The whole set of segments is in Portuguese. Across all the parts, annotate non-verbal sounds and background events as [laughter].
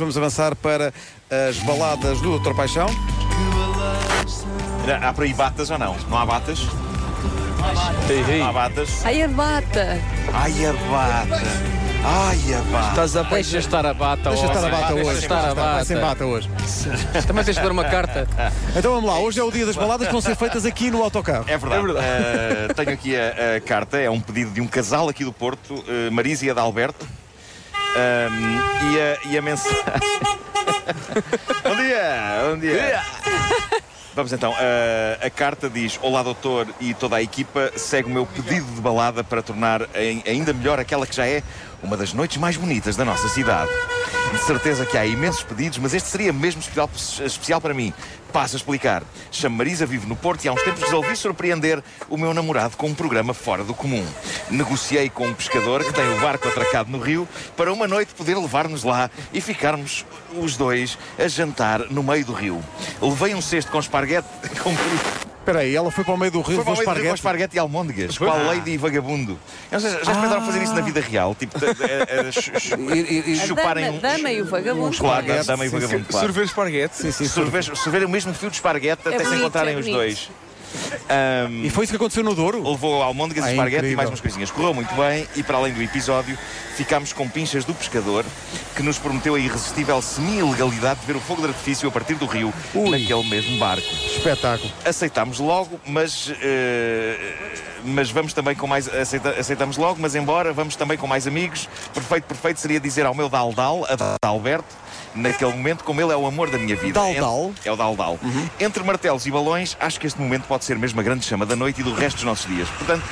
Vamos avançar para as baladas do Doutor Paixão. Há por aí batas ou não? Não há batas? Não há batas? Ai, a bata. Ai, a bata! Ai, a bata! Estás a Deixa estar a bata Deixa estar a bata Deixa hoje. estar a Vai sem bata. bata hoje. Também tens de dar uma carta. Então vamos lá, hoje é o dia das baladas que vão ser feitas aqui no autocarro. É verdade. Eh, tenho aqui a, a carta, é um pedido de um casal aqui do Porto, eh, Marisa e Adalberto. Ahm, e, a, e a mensagem. [laughs] bom dia! Bom dia! Vamos então, a carta diz: Olá, doutor e toda a equipa, segue o meu pedido de balada para tornar ainda melhor aquela que já é uma das noites mais bonitas da nossa cidade. De certeza que há imensos pedidos, mas este seria mesmo especial, especial para mim. Passo a explicar. Chamo Marisa, vivo no Porto e há uns tempos resolvi surpreender o meu namorado com um programa fora do comum. Negociei com um pescador que tem o barco atracado no rio para uma noite poder levar-nos lá e ficarmos os dois a jantar no meio do rio. Levei um cesto com esparguete [laughs] com Espera aí, ela foi para o meio do rio, foi para o meio do rio com esparguete. e almôndegas. Qual lady e vagabundo. Eu não sei, já experimentaram fazer isso na vida real? Tipo, A chuparem um- dama e o vagabundo. Claro, dama e sim, vagabundo, claro. Sorver esparguete. Sim, sim, Sorver, o mesmo fio de esparguete até se encontrarem é os dois. Ahm, E foi isso que aconteceu no Douro? Levou almôndegas, Ah, esparguete incrível. e mais umas coisinhas. Correu muito bem e, para além do episódio, ficámos com pinchas do pescador que nos prometeu a irresistível semi-ilegalidade de ver o fogo de artifício a partir do rio Ui. naquele mesmo barco. Espetáculo. Aceitámos logo, mas. eh, mas vamos também com mais. aceita- aceitamos logo, mas embora, vamos também com mais amigos. Perfeito, perfeito seria dizer ao meu Daldal, a Dalberto, naquele momento, como ele é o amor da minha vida. Daldal? Entre- é o Daldal. Entre martelos e balões, acho que este momento pode ser mesmo a grande chama da noite e do resto dos nossos dias. Portanto.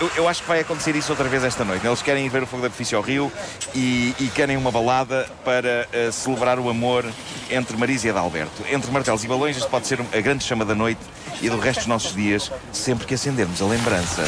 Eu, eu acho que vai acontecer isso outra vez esta noite. Eles querem ir ver o fogo de artifício ao Rio e, e querem uma balada para eh, celebrar o amor entre Marisa e Adalberto. Entre martelos e balões, isto pode ser a grande chama da noite e do resto dos nossos dias, sempre que acendermos a lembrança.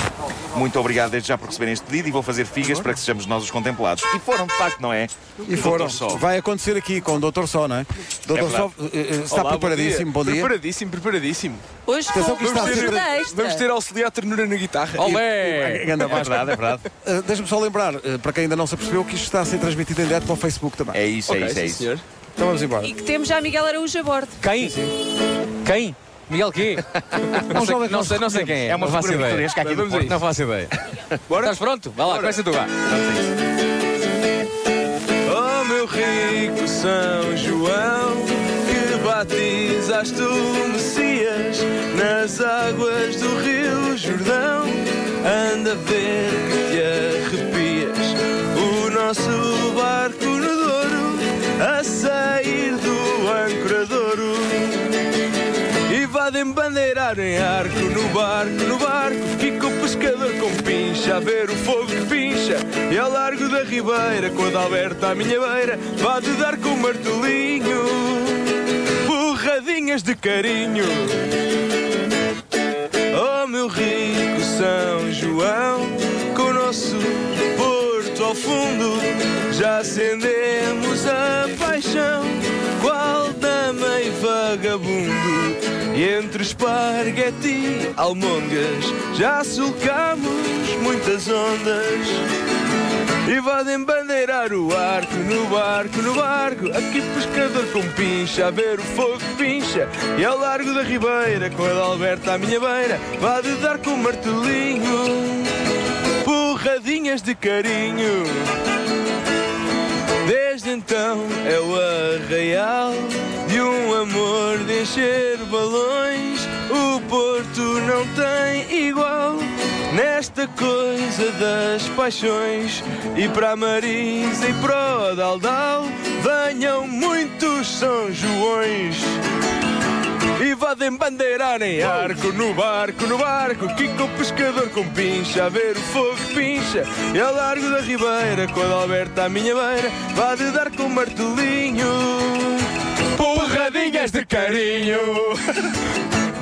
Muito obrigado desde já por receberem este pedido e vou fazer figas para que sejamos nós os contemplados. E foram, de facto, não é? E foram. Só. Vai acontecer aqui com o Doutor Só, não é? Doutor É Só eh, eh, está Olá, preparadíssimo, bom dia. Preparadíssimo, preparadíssimo. Hoje Atenção que isto está a ser- ajuda extra. Vamos ter auxiliar ternura na guitarra. Olé! É Vasco. verdade, é verdade. [laughs] Eh, Deixa-me só lembrar, eh, para quem ainda não se apercebeu, que isto está a ser transmitido em direto para o Facebook também. É isso, é Ok, isso, é sim, isso. senhor. Então vamos embora. E que temos já Miguel Araújo a bordo. Quem? Quem? Miguel quê? [laughs] Não sei, não sei, não sei quem é. É uma não faço ideia. aqui do Porto. Não faço ideia. Bora? Estás pronto? Vai lá, começa tu, vá. Oh meu rico São João, que batizaste o Messias nas águas do Rio Jordão. Anda a ver que bandeirar em arco no barco, no barco. Fica o pescador com pincha a ver o fogo que pincha. E ao largo da ribeira, com a Dalberta à minha beira Vá de dar com o martelinho Porradinhas de carinho. Oh meu rico São João Com o nosso porto ao fundo Já acendemos a paixão. Qual e vagabundo entre esparguete e almôndegas Já sulcamos muitas ondas. E vadem bandeirar o arco no barco, no barco. Aqui pescador com pincha, a ver o fogo pincha. E ao largo da ribeira, com a Alberta à minha beira Vá de dar com o martelinho Porradinhas de carinho. Desde então é o arraial De um amor de encher não tem igual Nesta coisa das paixões. E para a Marisa e para o Daldal Venham muitos São Joões. E vadem bandeirar em arco no barco, no barco Kiko pescador com pincha, a ver o fogo pincha. E ao largo da ribeira, com a à minha beira Vá de dar com o martelinho. Porradinhas de carinho [laughs]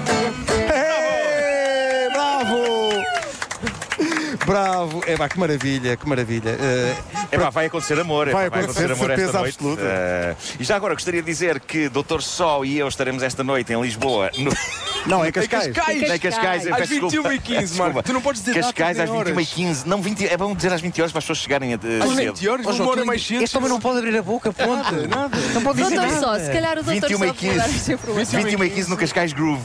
bravo! É pá, que maravilha, que maravilha. Eh, É pá, vai acontecer amor. Vai vai acontecer, acontecer amor esta noite. absoluta. Eh, e já agora gostaria de dizer que Dr. Só e eu estaremos esta noite em Lisboa. No... não, é Cascais. Cascais. Em Cascais, eu Às peço desculpa. 21 e 15, Desculpa. Marco. Tu não podes dizer Cascais às nem 21 e horas. 15. Não, 20, é bom dizer às 20 horas para as pessoas chegarem a, Às cedo. 20 horas, embora tu- mais cedo. Este homem não pode abrir a boca, ponto. Não pode dizer Doutor nada. Só, se calhar o doutor 21 Só pode 15. dar essa informação. 21 e 15 no Cascais Groove,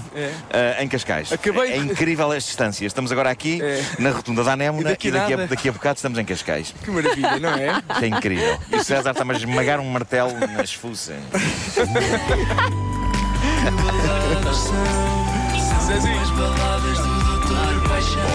eh, em Cascais. Acabei É incrível as distâncias. Estamos agora aqui É. na rotunda da Anémona E daqui daqui a, nada. daqui a bocado estamos em Cascais. Que maravilha, não é? [laughs] É incrível. E o César está-me a esmagar um martelo nas fuças. [laughs] Zezinho. Podes crer que são.